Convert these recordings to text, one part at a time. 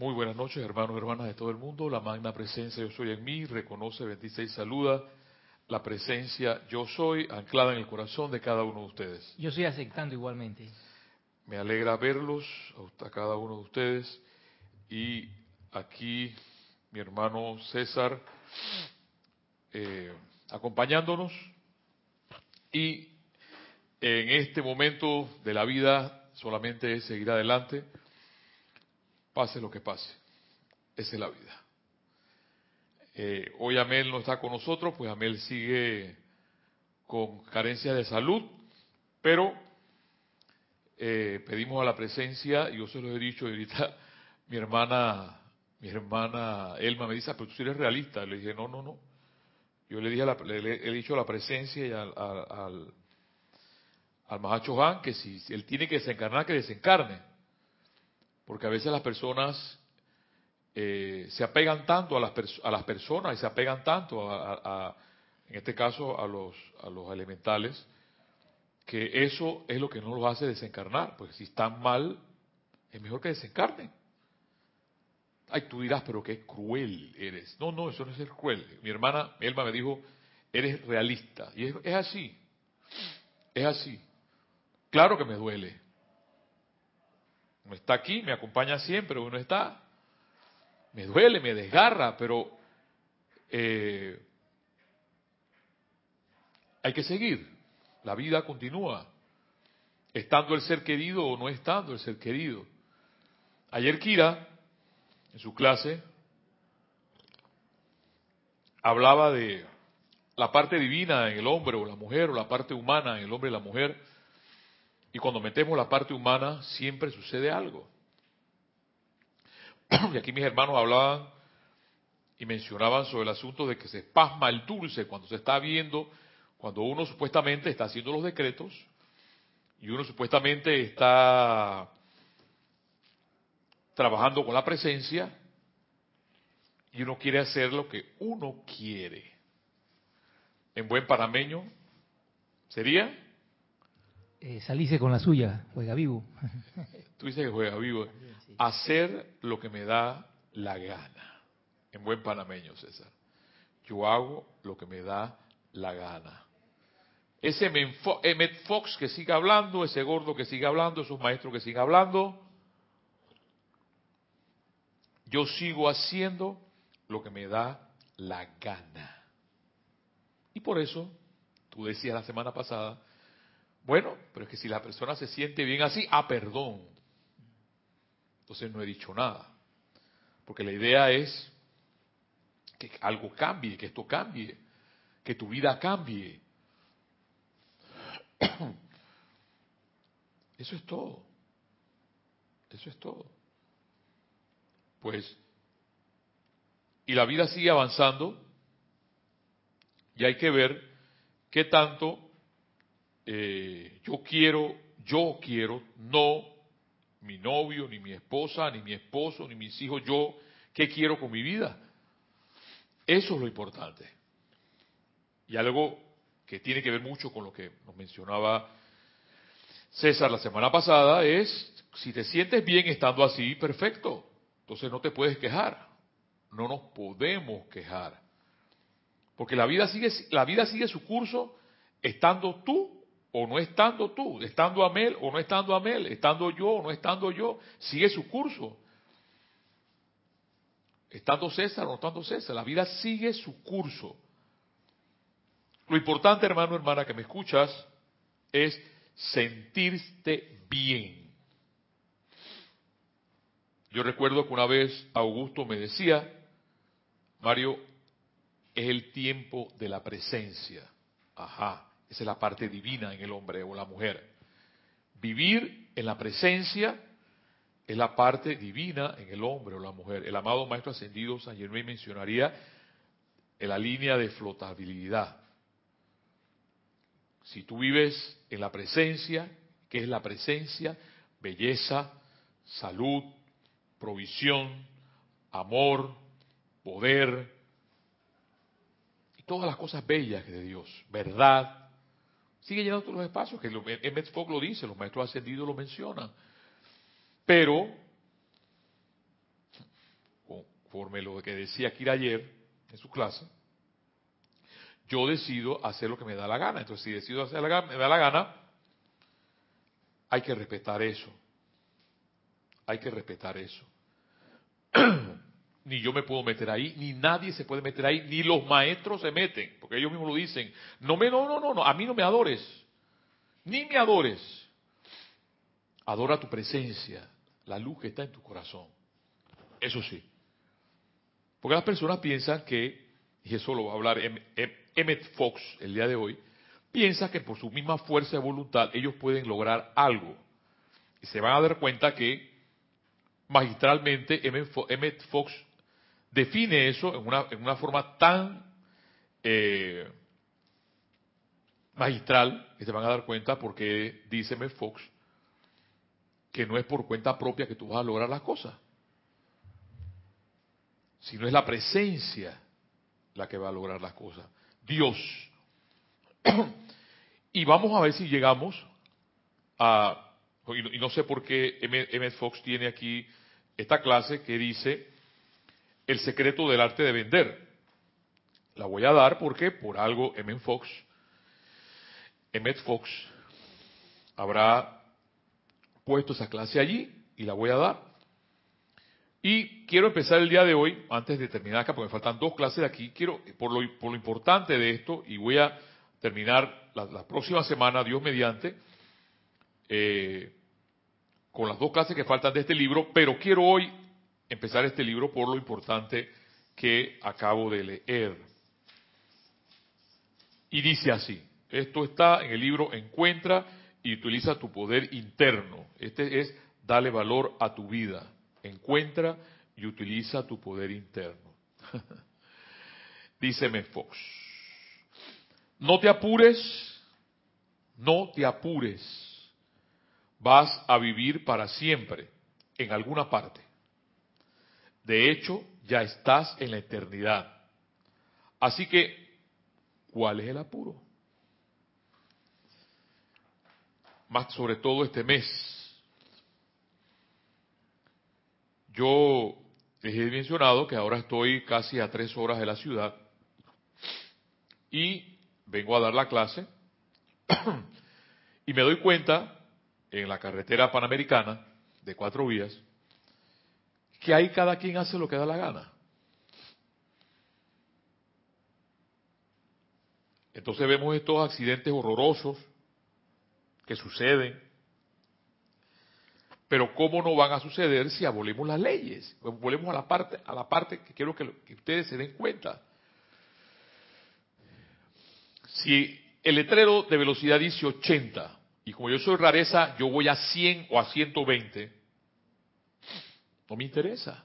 Muy buenas noches, hermanos y hermanas de todo el mundo. La magna presencia yo soy en mí, reconoce, bendice y saluda la presencia yo soy anclada en el corazón de cada uno de ustedes. Yo estoy aceptando igualmente. Me alegra verlos a cada uno de ustedes y aquí mi hermano César eh, acompañándonos y en este momento de la vida solamente es seguir adelante, pase lo que pase. Esa es la vida. Eh, hoy Amel no está con nosotros, pues Amel sigue con carencia de salud, pero eh, pedimos a la presencia, y yo se lo he dicho, ahorita mi hermana, mi hermana Elma me dice, ah, pero tú eres realista. Le dije, no, no, no. Yo le dije, le, he dicho a la presencia y al, al, al Mahacho Juan que si él tiene que desencarnar, que desencarne. Porque a veces las personas eh, se apegan tanto a las, a personas y se apegan tanto a, en este caso, a los, a los elementales, que eso es lo que no los hace desencarnar. Porque si están mal, es mejor que desencarnen. Ay, tú dirás, pero qué cruel eres. No, no, eso no es ser cruel. Mi hermana Elma me dijo, eres realista. Y es así. Es así. Claro que me duele. No está aquí, me acompaña siempre, uno está. Me duele, me desgarra, pero eh, hay que seguir. La vida continúa. Estando el ser querido o no estando el ser querido. Ayer Kira, en su clase, hablaba de la parte divina en el hombre o la mujer o la parte humana en el hombre y la mujer y cuando metemos la parte humana, siempre sucede algo. Y aquí mis hermanos hablaban y mencionaban sobre el asunto de que se pasma el dulce cuando se está viendo, cuando uno supuestamente está haciendo los decretos y uno supuestamente está trabajando con la presencia y uno quiere hacer lo que uno quiere. En buen panameño, ¿sería? Eh, con la suya, juega vivo. Tú dices que juega vivo. Hacer lo que me da la gana. En buen panameño, César. Yo hago lo que me da la gana. Ese Emmett Fox que siga hablando, ese gordo que siga hablando, esos maestros que sigan hablando, yo sigo haciendo lo que me da la gana. Y por eso, tú decías la semana pasada, bueno, pero es que si la persona se siente bien así, ah, perdón. Entonces no he dicho nada. Porque la idea es que algo cambie, que esto cambie, que tu vida cambie. Eso es todo. Eso es todo. Pues, y la vida sigue avanzando y hay que ver qué tanto eh, yo quiero, yo quiero, no mi novio, ni mi esposa, ni mi esposo, ni mis hijos, yo, ¿qué quiero con mi vida? Eso es lo importante. Y algo que tiene que ver mucho con lo que nos mencionaba César la semana pasada es, si te sientes bien estando así, perfecto. Entonces no te puedes quejar. No nos podemos quejar. Porque la vida sigue, la vida sigue su curso estando tú o no estando tú, estando Amel o no estando Amel, estando yo o no estando yo, sigue su curso. Estando César o no estando César, la vida sigue su curso. Lo importante, hermano, hermana, que me escuchas, es sentirte bien. Yo recuerdo que una vez Augusto me decía, Mario, es el tiempo de la presencia. Ajá. Esa es la parte divina en el hombre o la mujer. Vivir en la presencia es la parte divina en el hombre o la mujer. El amado Maestro Ascendido San Germán mencionaría en la línea de flotabilidad. Si tú vives en la presencia, ¿qué es la presencia? Belleza, salud, provisión, amor, poder y todas las cosas bellas de Dios, verdad, Sigue llenando todos los espacios, que Emmett Fogg lo dice, los maestros ascendidos lo mencionan. Pero conforme lo que decía Kira ayer en su clase, yo decido hacer lo que me da la gana. Entonces, si decido hacer la, me da la gana, hay que respetar eso. Hay que respetar eso. ni yo me puedo meter ahí, ni nadie se puede meter ahí, ni los maestros se meten, porque ellos mismos lo dicen. No me, no, no, no, no, a mí no me adores, ni me adores. Adora tu presencia, la luz que está en tu corazón. Eso sí. Porque las personas piensan que, y eso lo va a hablar Emmett Fox el día de hoy, piensa que por su misma fuerza de voluntad ellos pueden lograr algo. Y se van a dar cuenta que magistralmente Emmett Fox define eso en una, en una forma tan eh, magistral que se van a dar cuenta porque dice Emmett Fox que no es por cuenta propia que tú vas a lograr las cosas, sino es la presencia la que va a lograr las cosas. Dios. y vamos a ver si llegamos a, y no sé por qué Emmett Fox tiene aquí esta clase que dice el secreto del arte de vender. La voy a dar porque por algo Emmett Fox, Emmett Fox habrá puesto esa clase allí y la voy a dar. Y quiero empezar el día de hoy, antes de terminar acá, porque me faltan dos clases de aquí, quiero, por lo, por lo importante de esto, y voy a terminar la, próxima semana, Dios mediante, eh, con las dos clases que faltan de este libro, pero quiero hoy empezar este libro por lo importante que acabo de leer. Y dice así, esto está en el libro Encuentra y utiliza tu poder interno. Este es dale valor a tu vida encuentra y utiliza tu poder interno. Díceme Fox, no te apures, no te apures, vas a vivir para siempre en alguna parte. De hecho, ya estás en la eternidad. Así que, ¿cuál es el apuro? Más sobre todo este mes, Yo les he mencionado que ahora estoy casi a tres horas de la ciudad y vengo a dar la clase y me doy cuenta en la carretera panamericana de cuatro vías que ahí cada quien hace lo que da la gana. Entonces vemos estos accidentes horrorosos que suceden pero ¿cómo no van a suceder si abolimos las leyes? Volvemos a la parte, a la parte que quiero que, ustedes se den cuenta. Si el letrero de velocidad dice 80, y como yo soy rareza, yo voy a 100 o a 120, no me interesa.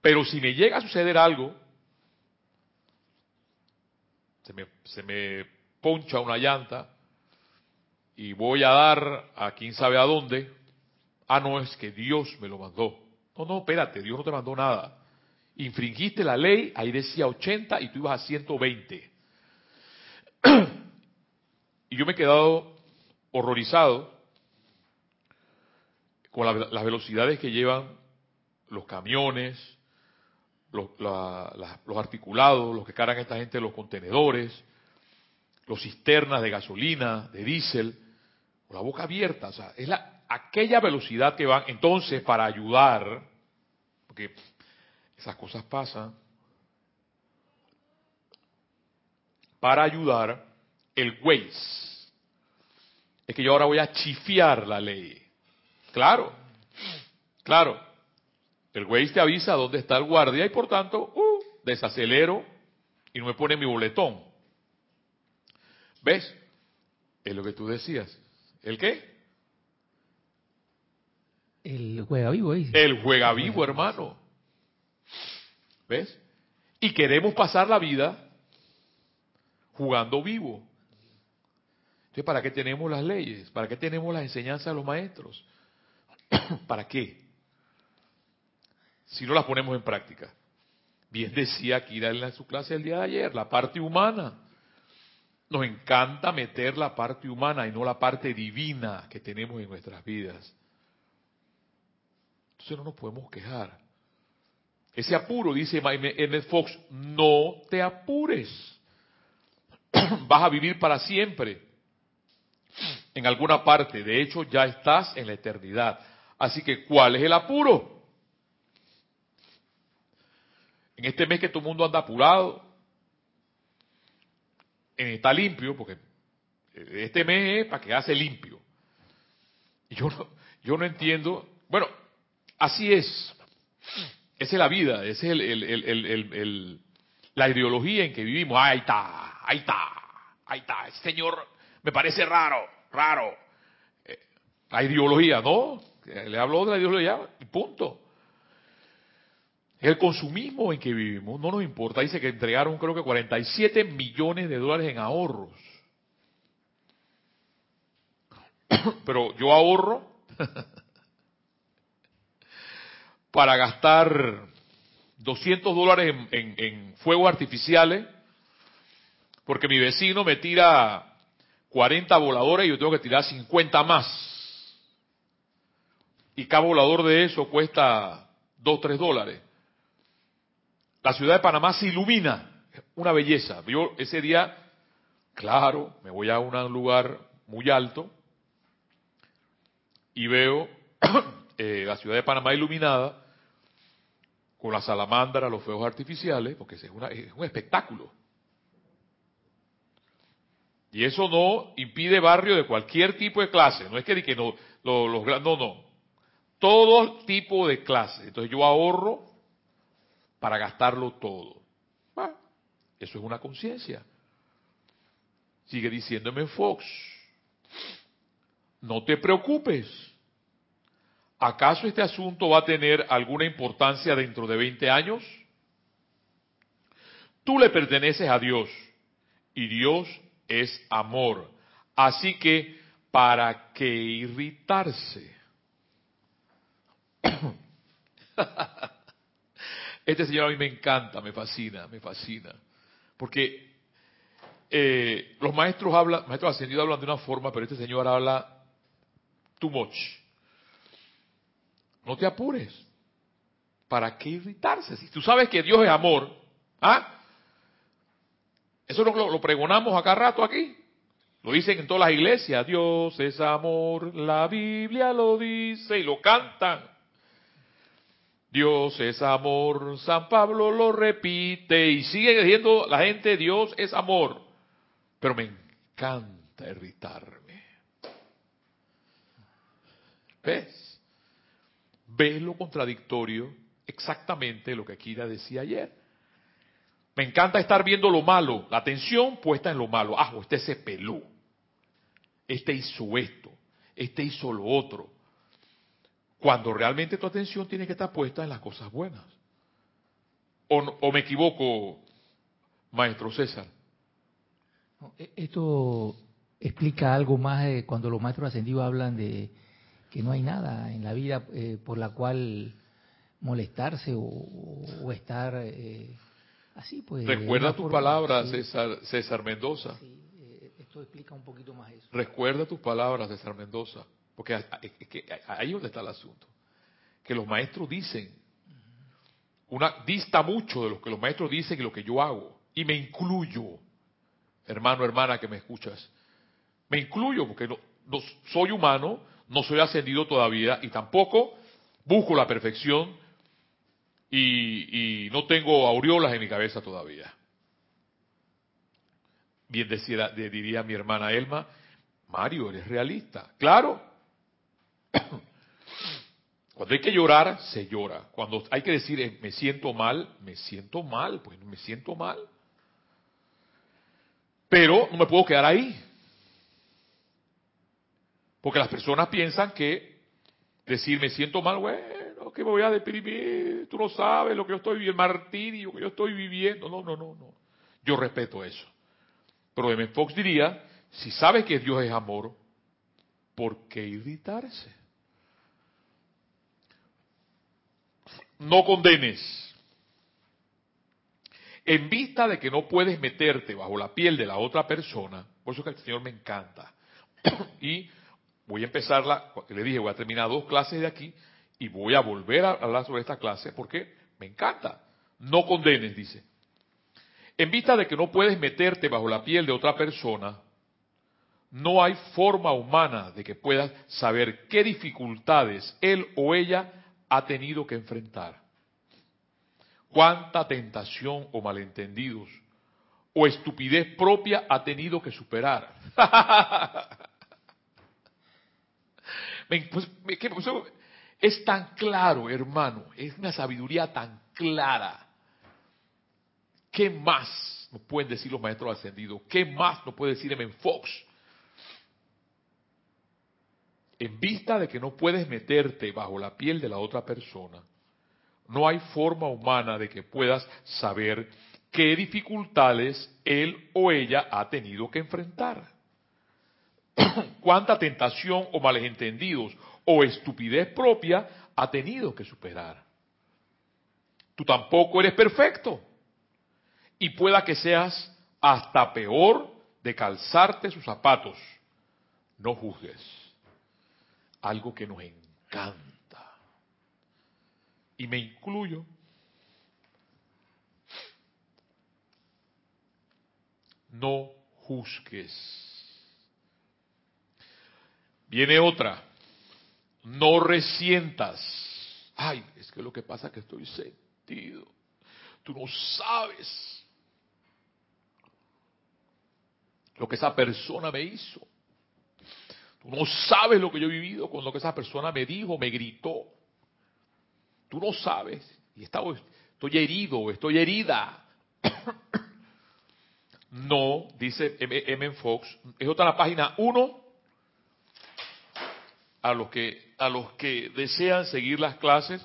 Pero si me llega a suceder algo, se me, se me poncha una llanta y voy a dar a quién sabe a dónde, Ah, no, es que Dios me lo mandó. No, no, espérate, Dios no te mandó nada. Infringiste la ley, ahí decía 80 y tú ibas a 120. y yo me he quedado horrorizado con las velocidades que llevan los camiones, los, articulados, los que cargan a esta gente los contenedores, los cisternas de gasolina, de diésel, con la boca abierta. O sea, es la, aquella velocidad que van, entonces para ayudar, porque esas cosas pasan, para ayudar, el Waze. Es que yo ahora voy a chifiar la ley. Claro, claro. El Waze te avisa dónde está el guardia y por tanto, uh, desacelero y no me pone mi boletón. ¿Ves? Es lo que tú decías. ¿El qué? El juega vivo, ¿eh? El juega vivo, hermano. ¿Ves? Y queremos pasar la vida jugando vivo. Entonces, ¿para qué tenemos las leyes? ¿Para qué tenemos las enseñanzas de los maestros? ¿Para qué? Si no las ponemos en práctica. Bien decía Kira en su clase el día de ayer, la parte humana. Nos encanta meter la parte humana y no la parte divina que tenemos en nuestras vidas. Entonces no nos podemos quejar. Ese apuro, dice Emmett Fox, no te apures. Vas a vivir para siempre en alguna parte. De hecho, ya estás en la eternidad. Así que, ¿cuál es el apuro? En este mes que todo el mundo anda apurado, está limpio, porque este mes es para que hace limpio. Yo no, yo no entiendo, bueno, así es. Esa es la vida, esa es el, la ideología en que vivimos. Ahí está, ahí está, ahí está. señor me parece raro, raro. Eh, la ideología, ¿no? Le hablo de la ideología y punto. El consumismo en que vivimos no nos importa. Dice que entregaron creo que 47 millones de dólares en ahorros. Pero yo ahorro para gastar 200 dólares en, fuegos artificiales, porque mi vecino me tira 40 voladores y yo tengo que tirar 50 más. Y cada volador de eso cuesta 2, 3 dólares. La ciudad de Panamá se ilumina, una belleza. Yo ese día, claro, me voy a un lugar muy alto y veo eh, la ciudad de Panamá iluminada con la salamandra, los fuegos artificiales, porque es, un espectáculo. Y eso no impide barrio de cualquier tipo de clase. No es que, que no, los, no, no. Todo tipo de clase. Entonces yo ahorro para gastarlo todo. eso es una conciencia. Sigue diciéndome Fox. No te preocupes. ¿Acaso este asunto va a tener alguna importancia dentro de 20 años? Tú le perteneces a Dios y Dios es amor. Así que, ¿para qué irritarse? Este señor a mí me encanta, me fascina, me fascina. Porque eh, los maestros hablan, maestros ascendidos hablan de una forma, pero este señor habla too much. No te apures. ¿Para qué irritarse? Si tú sabes que Dios es amor, ¿ah? Eso lo, lo pregonamos acá rato aquí. Lo dicen en todas las iglesias. Dios es amor, la Biblia lo dice y lo cantan. Dios es amor, San Pablo lo repite y sigue diciendo la gente, Dios es amor. Pero me encanta irritarme. ¿Ves? ve lo contradictorio exactamente lo que Akira decía ayer. Me encanta estar viendo lo malo, la atención puesta en lo malo. Ah, este se peló. Este hizo esto. Este hizo lo otro. Cuando realmente tu atención tiene que estar puesta en las cosas buenas. ¿O, o me equivoco, maestro César? E, esto explica algo más de cuando los maestros ascendidos hablan de que no hay nada en la vida eh, por la cual molestarse o, estar eh, así pues recuerda tus palabras César, César Mendoza eh, esto explica un poquito más eso recuerda tus palabras César Mendoza porque ahí es donde está el asunto que los maestros dicen una dista mucho de lo que los maestros dicen y lo que yo hago y me incluyo hermano hermana que me escuchas me incluyo porque no soy humano no soy ascendido todavía y tampoco busco la perfección y, no tengo aureolas en mi cabeza todavía. Bien decía, diría mi hermana Elma, Mario, eres realista. Claro. Cuando hay que llorar, se llora. Cuando hay que decir, eh, me siento mal, me siento mal, pues me siento mal. Pero no me puedo quedar ahí. Porque las personas piensan que decir me siento mal, bueno, que me voy a deprimir, tú no sabes lo que yo estoy viviendo, el martirio que yo estoy viviendo. No, no, no, no. Yo respeto eso. Pero M. Fox diría, si sabes que Dios es amor, ¿por qué irritarse? No condenes. En vista de que no puedes meterte bajo la piel de la otra persona, por eso que el Señor me encanta. y voy a empezarla, le dije, voy a terminar dos clases de aquí y voy a volver a hablar sobre esta clase. ¿Por qué? me encanta. No condenes, dice. En vista de que no puedes meterte bajo la piel de otra persona, no hay forma humana de que puedas saber qué dificultades él o ella ha tenido que enfrentar. Cuánta tentación o malentendidos o estupidez propia ha tenido que superar. Pues, es tan claro, hermano, es una sabiduría tan clara. ¿Qué más nos pueden decir los maestros ascendidos? ¿Qué más nos puede decir M. Fox? En vista de que no puedes meterte bajo la piel de la otra persona, no hay forma humana de que puedas saber qué dificultades él o ella ha tenido que enfrentar. Cuánta tentación o malentendidos o estupidez propia ha tenido que superar. Tú tampoco eres perfecto. Y pueda que seas hasta peor de calzarte sus zapatos. No juzgues. Algo que nos encanta. Y me incluyo. No juzgues. Viene otra no resientas. Ay, es que lo que pasa es que estoy sentido. Tú no sabes lo que esa persona me hizo. Tú no sabes lo que yo he vivido con lo que esa persona me dijo, me gritó. Tú no sabes. Y estoy herido, estoy herida. no, dice M. Fox, es otra la página 1 a los que, a los que desean seguir las clases,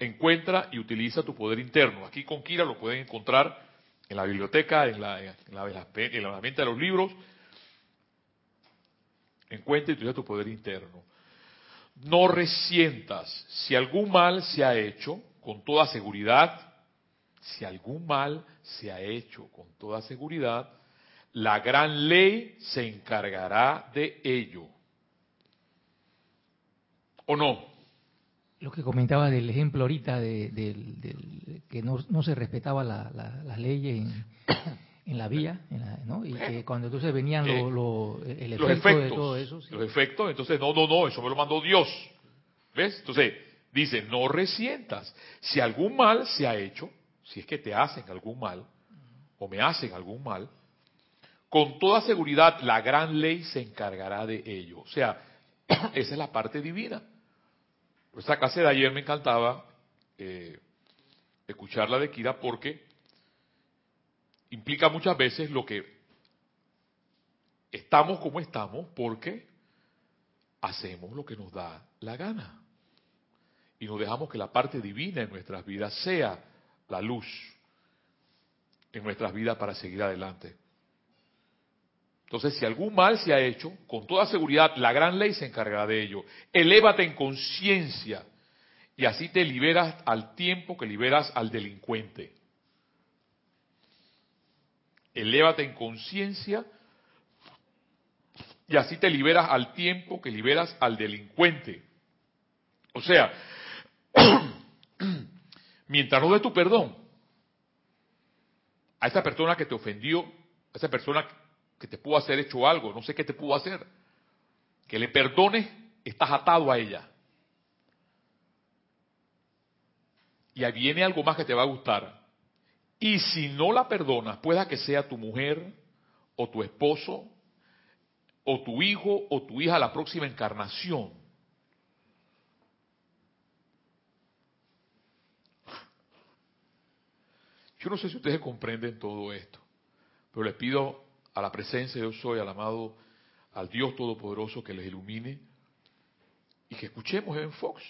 encuentra y utiliza tu poder interno. Aquí con Kira lo pueden encontrar en la biblioteca, en la, en la, en de los libros. Encuentra y utiliza tu poder interno. No resientas si algún mal se ha hecho, con toda seguridad, si algún mal se ha hecho con toda seguridad, la gran ley se encargará de ello. ¿O no? Lo que comentaba del ejemplo ahorita de, que no, se respetaba las leyes en, la vía, ¿no? Y que cuando entonces venían eh, el efecto efectos, de todo eso. Los efectos, entonces no, no, no, eso me lo mandó Dios. ¿Ves? Entonces, dice, no resientas. Si algún mal se ha hecho, si es que te hacen algún mal, o me hacen algún mal, con toda seguridad la gran ley se encargará de ello. O sea, esa es la parte divina. Esta clase de ayer me encantaba eh, escucharla de Kira porque implica muchas veces lo que estamos como estamos porque hacemos lo que nos da la gana. Y nos dejamos que la parte divina en nuestras vidas sea la luz en nuestras vidas para seguir adelante. Entonces, si algún mal se ha hecho, con toda seguridad la gran ley se encargará de ello. Elévate en conciencia y así te liberas al tiempo que liberas al delincuente. Elévate en conciencia y así te liberas al tiempo que liberas al delincuente. O sea, mientras no des tu perdón a esa persona que te ofendió, a esa persona que te pudo hacer hecho algo, no sé qué te pudo hacer. Que le perdones, estás atado a ella. Y ahí viene algo más que te va a gustar. Y si no la perdonas, pueda que sea tu mujer o tu esposo o tu hijo o tu hija la próxima encarnación. Yo no sé si ustedes comprenden todo esto, pero les pido a la presencia de Dios soy, al amado, al Dios Todopoderoso que les ilumine y que escuchemos en Fox.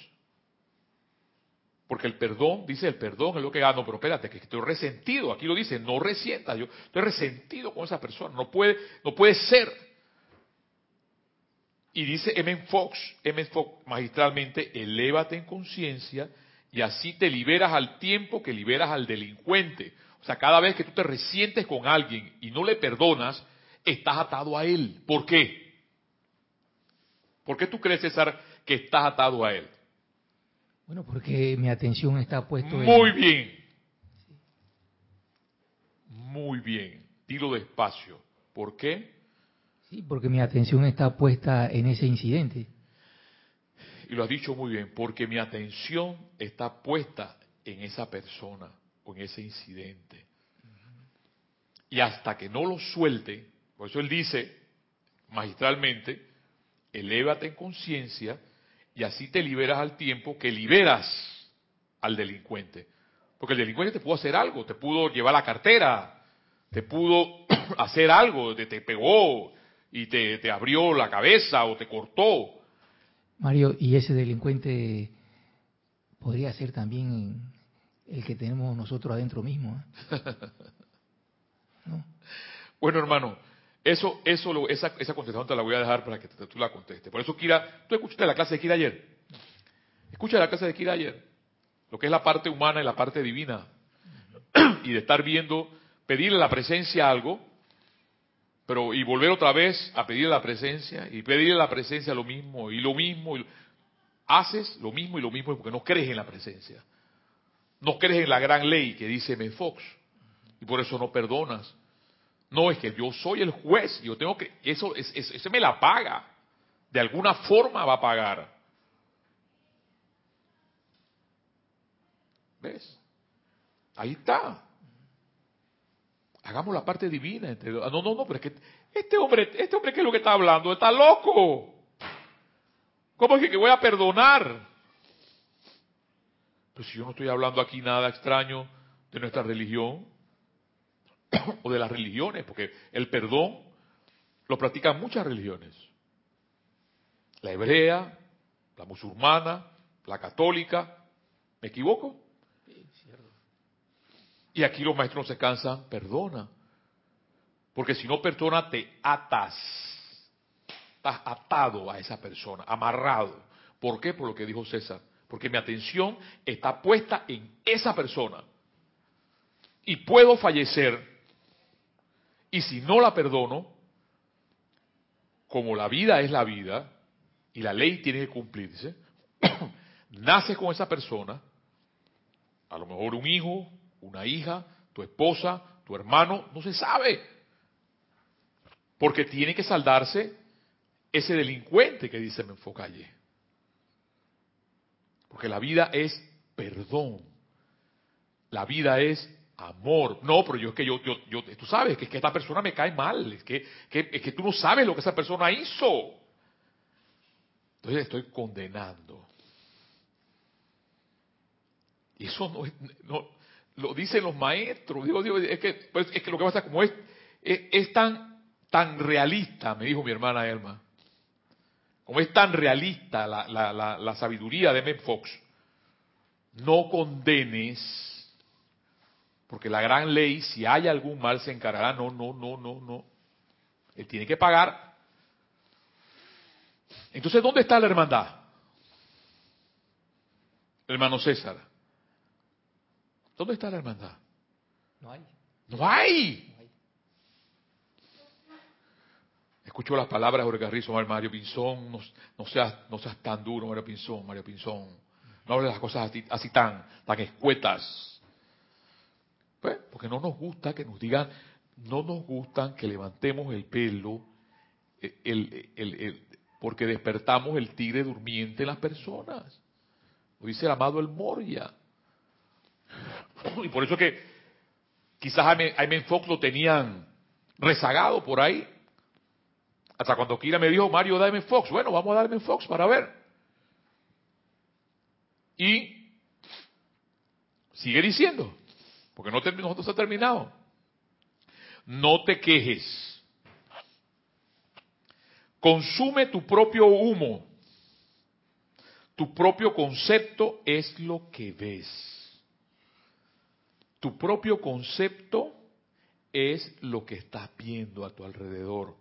Porque el perdón, dice el perdón es lo que gano, pero espérate, que estoy resentido. Aquí lo dice, no resienta. Yo estoy resentido con esa persona. No puede, no puede ser. Y dice M. Fox, M. Fox magistralmente, elévate en conciencia y así te liberas al tiempo que liberas al delincuente. O sea, cada vez que tú te resientes con alguien y no le perdonas, estás atado a él. ¿Por qué? ¿Por qué tú crees, César, que estás atado a él? Bueno, porque mi atención está puesta Muy bien. Muy bien. Dilo despacio. ¿Por qué? Sí, porque mi atención está puesta en ese incidente. Y lo has dicho muy bien, porque mi atención está puesta en esa persona o en ese incidente. Y hasta que no lo suelte, por eso él dice magistralmente, elévate en conciencia y así te liberas al tiempo que liberas al delincuente. Porque el delincuente te pudo hacer algo, te pudo llevar la cartera, te pudo hacer algo, te, te pegó y te, te abrió la cabeza o te cortó. Mario, ¿y ese delincuente podría ser también el que tenemos nosotros adentro mismo? ¿eh? Bueno, hermano, eso, eso, esa, esa contestación te la voy a dejar para que tú la contestes. Por eso, Kira, tú escuchaste la clase de Kira ayer. Escucha la clase de Kira ayer. Lo que es la parte humana y la parte divina. y de estar viendo, pedirle la presencia algo, pero y volver otra vez a pedirle la presencia, y pedirle la presencia lo mismo, y lo mismo. Haces lo mismo y lo mismo porque no crees en la presencia. No crees en la gran ley que dice M. Fox. Y por eso no perdonas no, es que yo soy el juez, yo tengo que, eso, ese me la paga. De alguna forma va a pagar. ¿Ves? Ahí está. Hagamos la parte divina. Entre, no, no, no, pero es que este hombre, este hombre que es lo que está hablando, está loco. ¿Cómo es que voy a perdonar? Pues si yo no estoy hablando aquí nada extraño de nuestra religión, o de las religiones, porque el perdón lo practican muchas religiones. La hebrea, la musulmana, la católica. ¿Me equivoco? Y aquí los maestros no se cansan, perdona. Porque si no perdona, te atas. Estás atado a esa persona, amarrado. ¿Por qué? Por lo que dijo César. Porque mi atención está puesta en esa persona. Y puedo fallecer y si no la perdono, como la vida es la vida y la ley tiene que cumplirse, naces con esa persona, a lo mejor un hijo, una hija, tu esposa, tu hermano, no se sabe. Porque tiene que saldarse ese delincuente que dice Menfocalle. Porque la vida es perdón. La vida es amor. No, pero yo es que yo, yo, yo tú sabes que, es que esta persona me cae mal, es que, es que tú no sabes lo que esa persona hizo. Entonces estoy condenando. Y eso no, no lo dicen los maestros. Digo, digo, es que, pues, es que lo que pasa como es, es, tan, tan realista, me dijo mi hermana Elma, como es tan realista la, la, la, sabiduría de Men Fox, no condenes porque la gran ley, si hay algún mal, se encargará. No, no, no, no, no. Él tiene que pagar. Entonces, ¿dónde está la hermandad? Hermano César. ¿Dónde está la hermandad? No hay. No hay. Escucho las palabras de Jorge Carrizo, Mario Pinzón, no, seas, no seas tan duro, Mario Pinzón, Mario Pinzón. No hables las cosas así, así tan, tan escuetas. Pues, porque no nos gusta que nos digan, no nos gustan que levantemos el pelo, eh, porque despertamos el tigre durmiente en las personas. Lo dice el amado El Moria. Y por eso que quizás a Fox lo tenían rezagado por ahí. Hasta cuando Kira me dijo, Mario, dame Fox. Bueno, vamos a darme Fox para ver. Y sigue diciendo, porque no, no se ha terminado. No te quejes. Consume tu propio humo. Tu propio concepto es lo que ves. Tu propio concepto es lo que estás viendo a tu alrededor.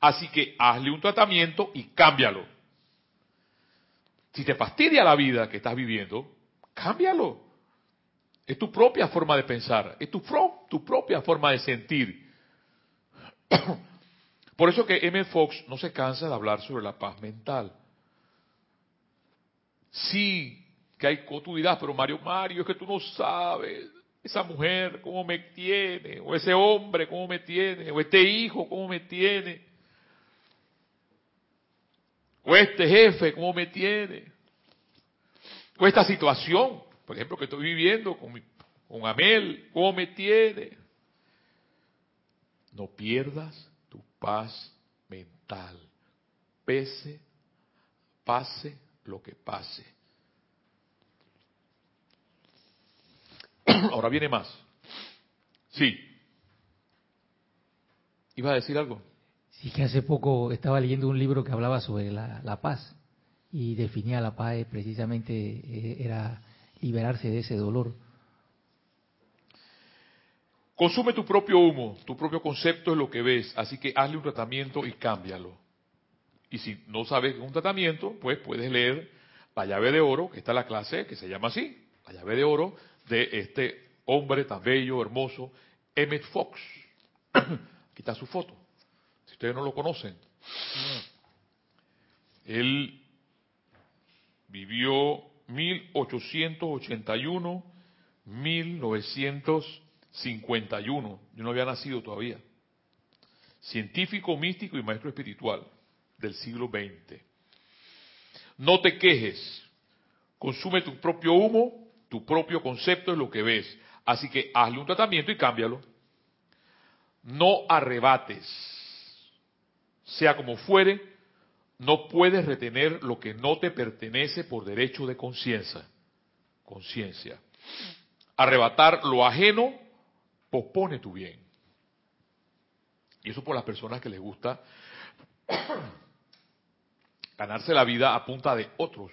Así que hazle un tratamiento y cámbialo. Si te fastidia la vida que estás viviendo, cámbialo. Es tu propia forma de pensar, es tu, tu propia forma de sentir. Por eso que M. Fox no se cansa de hablar sobre la paz mental. Sí, que hay, tú pero Mario, Mario, es que tú no sabes, esa mujer cómo me tiene, o ese hombre cómo me tiene, o este hijo cómo me tiene, o este jefe cómo me tiene, o esta situación, por ejemplo, que estoy viviendo con, mi, con Amel, cómo me tiene. No pierdas tu paz mental, pese, pase lo que pase. Ahora viene más. Sí. ¿Iba a decir algo? Sí, que hace poco estaba leyendo un libro que hablaba sobre la, paz y definía la paz precisamente eh, era liberarse de ese dolor. Consume tu propio humo, tu propio concepto es lo que ves, así que hazle un tratamiento y cámbialo. Y si no sabes un tratamiento, pues puedes leer La llave de oro, que está en la clase que se llama así, La llave de oro de este hombre tan bello, hermoso, Emmett Fox. Aquí está su foto, si ustedes no lo conocen. Él vivió 1881, 1951. Yo no había nacido todavía. Científico, místico y maestro espiritual del siglo XX. No te quejes. Consume tu propio humo, tu propio concepto es lo que ves. Así que hazle un tratamiento y cámbialo. No arrebates. Sea como fuere, no puedes retener lo que no te pertenece por derecho de conciencia. Conciencia. Arrebatar lo ajeno pospone tu bien. Y eso por las personas que les gusta ganarse la vida a punta de otros.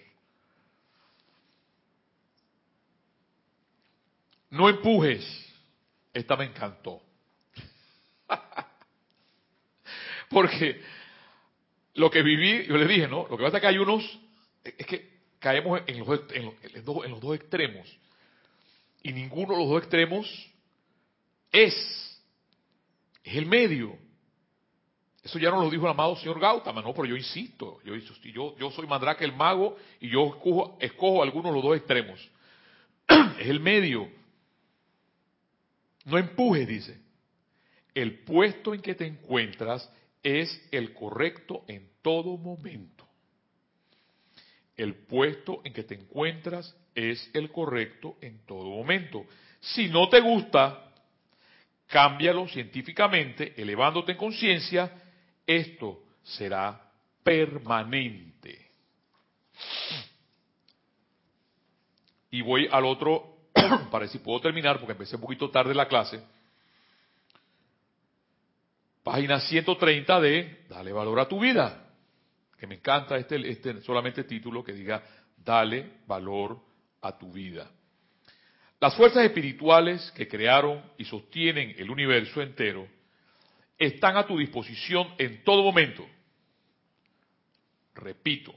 No empujes. Esta me encantó. Porque lo que viví, yo les dije, ¿no? Lo que pasa es que hay unos, es que caemos en los, dos extremos. Y ninguno de los dos extremos es. Es el medio. Eso ya no lo dijo el amado señor Gautama, no, pero yo insisto, yo, yo, yo soy Mandrake el mago y yo escojo, escojo algunos de los dos extremos. es el medio. No empujes, dice. El puesto en que te encuentras es el correcto en todo momento. El puesto en que te encuentras es el correcto en todo momento. Si no te gusta, cámbialo científicamente, elevándote en conciencia esto será permanente. Y voy al otro, para si puedo terminar, porque empecé un poquito tarde la clase. Página 130 de Dale valor a tu vida. Que me encanta este, este solamente título que diga Dale valor a tu vida. Las fuerzas espirituales que crearon y sostienen el universo entero están a tu disposición en todo momento. Repito,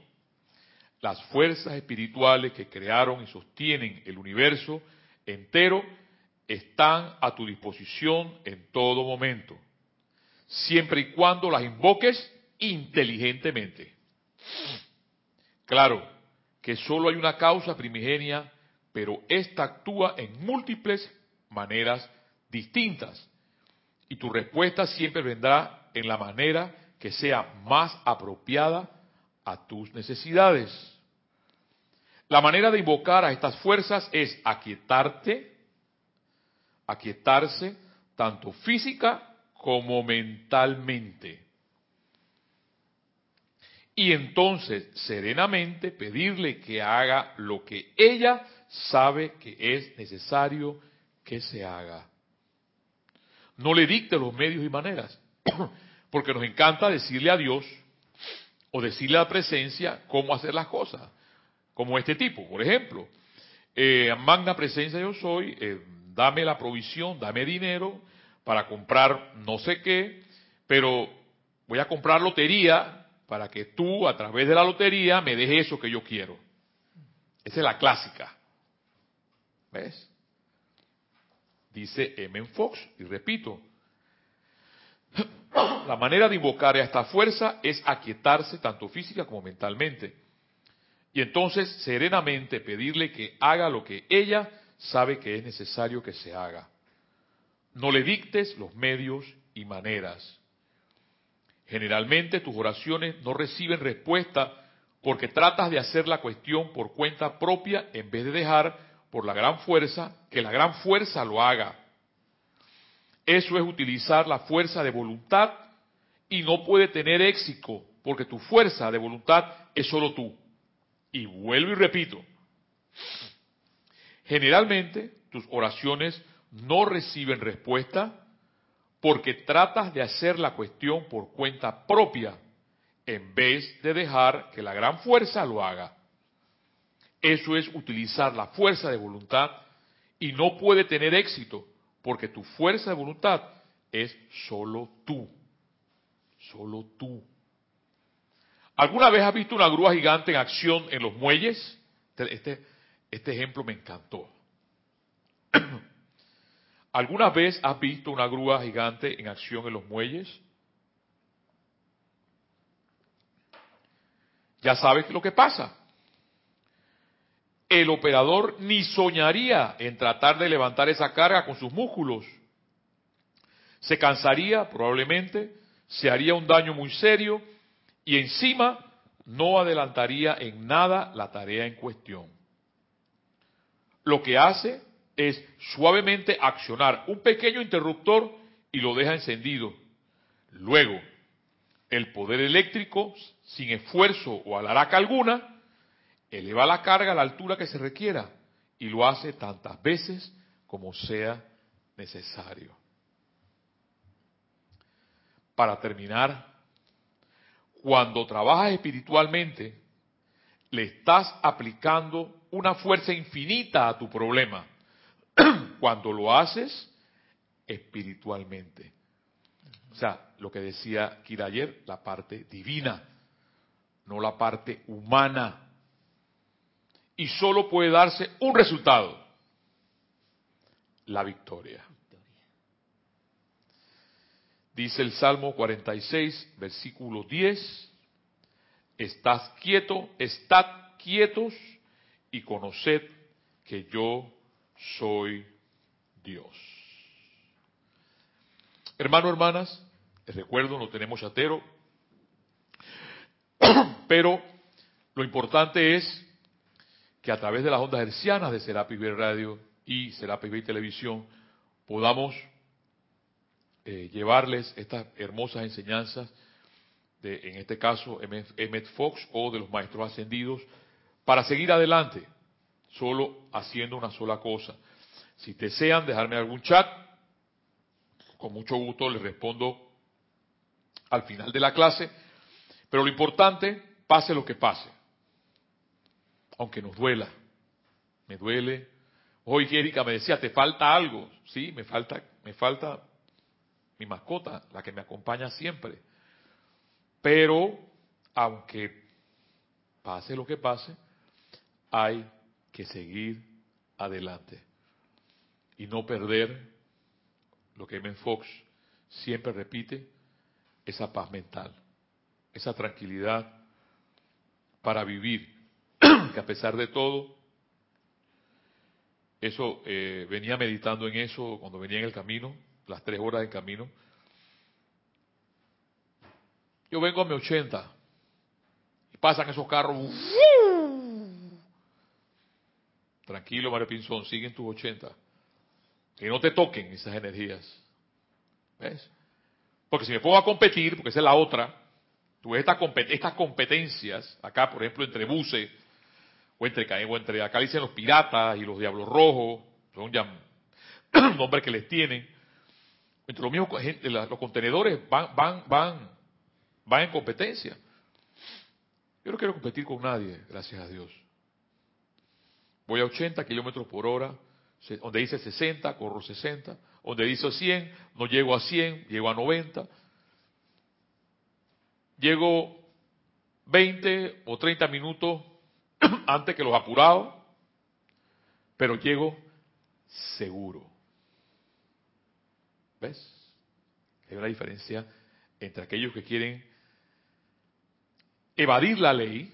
las fuerzas espirituales que crearon y sostienen el universo entero están a tu disposición en todo momento, siempre y cuando las invoques inteligentemente. Claro que solo hay una causa primigenia, pero ésta actúa en múltiples maneras distintas y tu respuesta siempre vendrá en la manera que sea más apropiada a tus necesidades. La manera de invocar a estas fuerzas es aquietarte, aquietarse tanto física como mentalmente. Y entonces serenamente pedirle que haga lo que ella sabe que es necesario que se haga no le dicte los medios y maneras, porque nos encanta decirle a Dios o decirle a la presencia cómo hacer las cosas, como este tipo, por ejemplo, eh, magna presencia yo soy, eh, dame la provisión, dame dinero para comprar no sé qué, pero voy a comprar lotería para que tú a través de la lotería me dejes eso que yo quiero. Esa es la clásica. ¿Ves? dice M. Fox, y repito, la manera de invocar a esta fuerza es aquietarse tanto física como mentalmente. Y entonces serenamente pedirle que haga lo que ella sabe que es necesario que se haga. No le dictes los medios y maneras. Generalmente tus oraciones no reciben respuesta porque tratas de hacer la cuestión por cuenta propia en vez de dejar por la gran fuerza que la gran fuerza lo haga. Eso es utilizar la fuerza de voluntad y no puede tener éxito porque tu fuerza de voluntad es solo tú. Y vuelvo y repito, generalmente tus oraciones no reciben respuesta porque tratas de hacer la cuestión por cuenta propia en vez de dejar que la gran fuerza lo haga. Eso es utilizar la fuerza de voluntad y no puede tener éxito porque tu fuerza de voluntad es solo tú. Solo tú. ¿Alguna vez has visto una grúa gigante en acción en los muelles? Este, este, este ejemplo me encantó. ¿Alguna vez has visto una grúa gigante en acción en los muelles? Ya sabes lo que pasa. El operador ni soñaría en tratar de levantar esa carga con sus músculos. Se cansaría probablemente, se haría un daño muy serio y encima no adelantaría en nada la tarea en cuestión. Lo que hace es suavemente accionar un pequeño interruptor y lo deja encendido. Luego, el poder eléctrico, sin esfuerzo o alaraca alguna, eleva la carga a la altura que se requiera y lo hace tantas veces como sea necesario. Para terminar, cuando trabajas espiritualmente, le estás aplicando una fuerza infinita a tu problema. Cuando lo haces espiritualmente. O sea, lo que decía Kira ayer, la parte divina, no la parte humana. Y solo puede darse un resultado, la victoria. Dice el Salmo 46, versículo 10, estás quieto, estad quietos y conoced que yo soy Dios. Hermano, hermanas, les recuerdo, no tenemos chatero, pero lo importante es que a través de las ondas hercianas de Serapis Bay Radio y Serapis Bay Televisión podamos eh, llevarles estas hermosas enseñanzas de, en este caso, Emmet Fox o de los maestros ascendidos, para seguir adelante, solo haciendo una sola cosa. Si desean dejarme algún chat, con mucho gusto les respondo al final de la clase, pero lo importante, pase lo que pase, aunque nos duela, me duele. Hoy Erika me decía, te falta algo, sí, me falta, me falta mi mascota, la que me acompaña siempre. Pero, aunque pase lo que pase, hay que seguir adelante y no perder lo que Ben Fox siempre repite, esa paz mental, esa tranquilidad para vivir, que a pesar de todo, eso eh, venía meditando en eso cuando venía en el camino, las tres horas de camino. Yo vengo a mi 80 y pasan esos carros. Tranquilo, Mario Pinzón, siguen tus 80. Que no te toquen esas energías. ¿Ves? Porque si me pongo a competir, porque esa es la otra, tú ves estas, competencias, acá por ejemplo entre buses, o entre, o entre acá dicen los piratas y los diablos rojos, son ya nombres que les tienen. Entre los mismos, los contenedores van, van, van, van en competencia. Yo no quiero competir con nadie, gracias a Dios. Voy a 80 kilómetros por hora, donde dice 60, corro 60, donde dice 100, no llego a 100, llego a 90. Llego 20 o 30 minutos antes que los apurados, pero llego seguro. ¿Ves? Hay una diferencia entre aquellos que quieren evadir la ley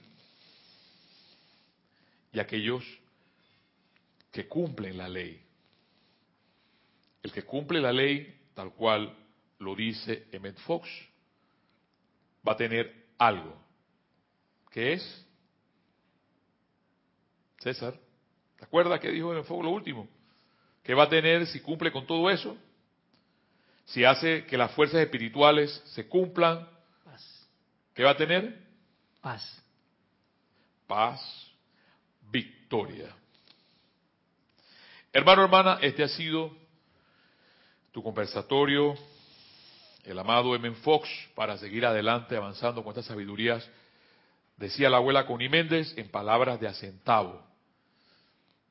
y aquellos que cumplen la ley. El que cumple la ley, tal cual lo dice Emmett Fox, va a tener algo. ¿Qué es? César, ¿te acuerdas que dijo Emmett Fox lo último? ¿Qué va a tener si cumple con todo eso? Si hace que las fuerzas espirituales se cumplan, Paz. ¿qué va a tener? Paz. Paz, victoria. Hermano, hermana, este ha sido tu conversatorio, el amado M. Fox, para seguir adelante avanzando con estas sabidurías, decía la abuela Connie Méndez en palabras de acentavo.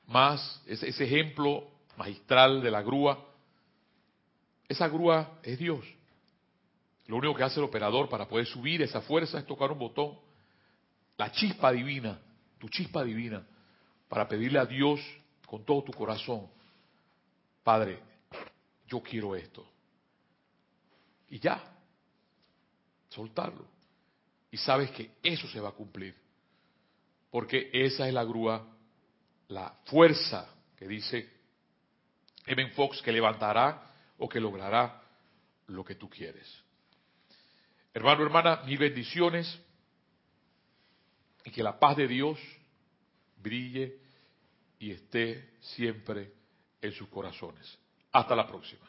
Más ese, ese ejemplo magistral de la grúa, esa grúa es Dios. Lo único que hace el operador para poder subir esa fuerza es tocar un botón, la chispa divina, tu chispa divina, para pedirle a Dios con todo tu corazón, Padre, yo quiero esto. Y ya, soltarlo. Y sabes que eso se va a cumplir. Porque esa es la grúa, la fuerza que dice Evan Fox que levantará o que logrará lo que tú quieres. Hermano, hermana, mil bendiciones y que la paz de Dios brille y esté siempre en sus corazones. Hasta la próxima.